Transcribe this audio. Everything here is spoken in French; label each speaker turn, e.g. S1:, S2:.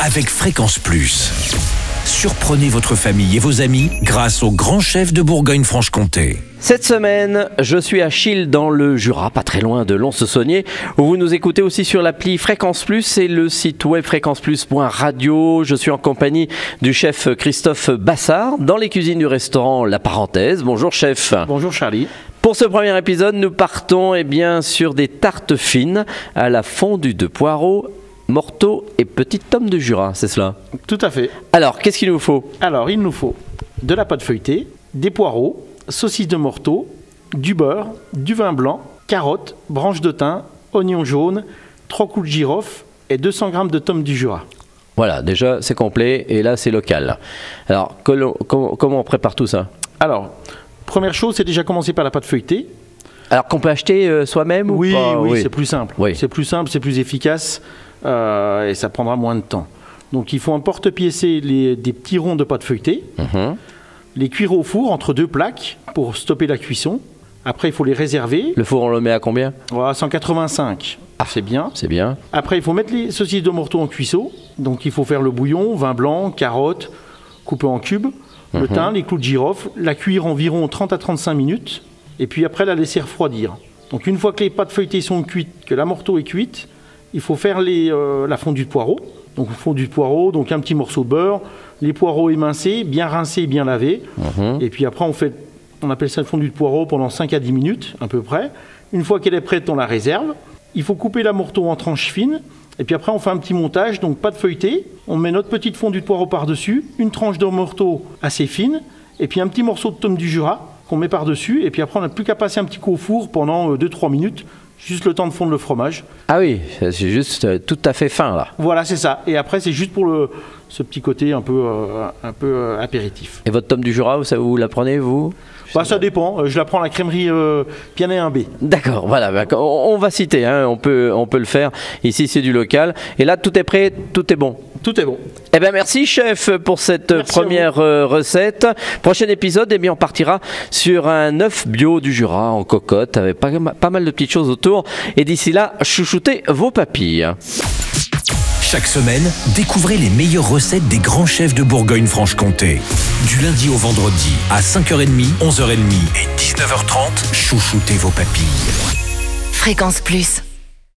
S1: avec Fréquence Plus. Surprenez votre famille et vos amis grâce au grand chef de Bourgogne-Franche-Comté.
S2: Cette semaine, je suis à Chille dans le Jura, pas très loin de Lons-Saunier, où vous nous écoutez aussi sur l'appli Fréquence Plus et le site web fréquenceplus.radio. Je suis en compagnie du chef Christophe Bassard dans les cuisines du restaurant La Parenthèse. Bonjour chef.
S3: Bonjour Charlie.
S2: Pour ce premier épisode, nous partons eh bien, sur des tartes fines à la fondue de poireaux Morteau et Petit Tome de Jura, c'est cela
S3: Tout à fait.
S2: Alors, qu'est-ce qu'il nous faut?
S3: Alors, il nous faut de la pâte feuilletée, des poireaux, saucisses de morteau, du beurre, du vin blanc, carottes, branches de thym, oignons jaunes, 3 coups de girofle et 200 g de tome du Jura.
S2: Voilà, déjà c'est complet et là c'est local. Alors, comment, comment on prépare tout ça?
S3: Alors, première chose, c'est déjà commencer par la pâte feuilletée.
S2: Alors qu'on peut acheter euh, soi-même ou
S3: Oui,
S2: pas?
S3: oui, c'est plus simple.
S2: Oui.
S3: C'est plus simple, c'est plus efficace euh, et ça prendra moins de temps. Donc, il faut en porte-piécer des petits ronds de pâte feuilletée.
S2: Mhm.
S3: les cuire au four entre deux plaques pour stopper la cuisson. Après, il faut les réserver.
S2: Le four on le met à combien?
S3: Voilà, 185, c'est bien.
S2: C'est bien.
S3: Après, il faut mettre les saucisses de morteau en cuisseau. Donc, il faut faire le bouillon, vin blanc, carottes, coupé en cubes, le thym, les clous de girofle, la cuire environ 30 à 35 minutes. Et puis après, la laisser refroidir. Donc, une fois que les pâtes feuilletées sont cuites, que la morteau est cuite, il faut faire les, euh, la fondue de poireaux. Donc, fondue de poireaux, donc un petit morceau de beurre, les poireaux émincés, bien rincés bien lavés. Et puis après, on fait, on appelle ça fondue de poireaux pendant 5 à 10 minutes, à peu près. Une fois qu'elle est prête, on la réserve. Il faut couper la morteau en tranches fines. Et puis après, on fait un petit montage, donc pas de feuilleté. On met notre petite fondue de poireaux par-dessus, une tranche de morteau assez fine, et puis un petit morceau de tome du Jura qu'on met par-dessus. Et puis après, on n'a plus qu'à passer un petit coup au four pendant 2-3 minutes, juste le temps de fondre le fromage.
S2: Ah oui, c'est juste euh, tout à fait fin là.
S3: Voilà, c'est ça. Et après, c'est juste pour le, ce petit côté un peu, euh, un peu euh, apéritif.
S2: Et votre tome du Jura, vous, ça, vous la prenez vous?
S3: Bah, ça dépend. Je la prends à la crèmerie Pianet 1B.
S2: D'accord, voilà, bah, on on va citer, hein, on, peut, on peut le faire. Ici, c'est du local. Et là, tout est prêt, tout est bon.
S3: Tout est bon.
S2: Eh bien, merci, chef, pour cette
S3: Merci
S2: première euh, recette. Prochain épisode, eh bien, on partira sur un œuf bio du Jura en cocotte, avec pas, pas mal de petites choses autour. Et d'ici là, chouchoutez vos papilles.
S1: Chaque semaine, découvrez les meilleures recettes des grands chefs de Bourgogne-Franche-Comté. Du lundi au vendredi, à 5h30, 11h30 et 19h30, chouchoutez vos papilles.
S4: Fréquence Plus.